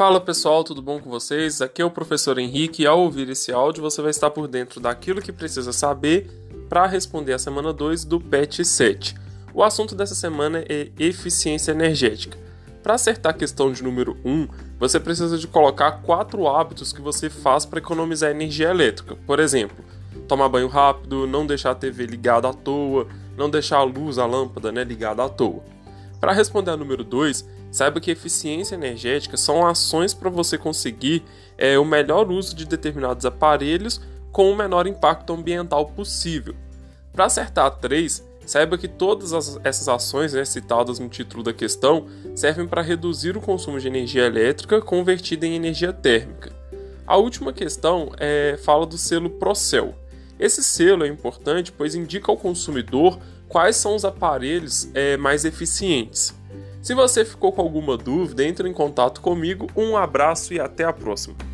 Fala pessoal, tudo bom com vocês? Aqui é o professor Henrique e ao ouvir esse áudio você vai estar por dentro daquilo que precisa saber para responder a semana 2 do PET 7. O assunto dessa semana é eficiência energética. Para acertar a questão de número 1, você precisa de colocar quatro hábitos que você faz para economizar energia elétrica. Por exemplo, tomar banho rápido, não deixar a TV ligada à toa, não deixar a luz, a lâmpada né, ligada à toa. Para responder a número 2, saiba que eficiência energética são ações para você conseguir é, o melhor uso de determinados aparelhos com o menor impacto ambiental possível. Para acertar 3, saiba que todas as, essas ações né, citadas no título da questão servem para reduzir o consumo de energia elétrica convertida em energia térmica. A última questão é, fala do selo Procel. Esse selo é importante pois indica ao consumidor quais são os aparelhos é, mais eficientes. Se você ficou com alguma dúvida, entre em contato comigo. Um abraço e até a próxima.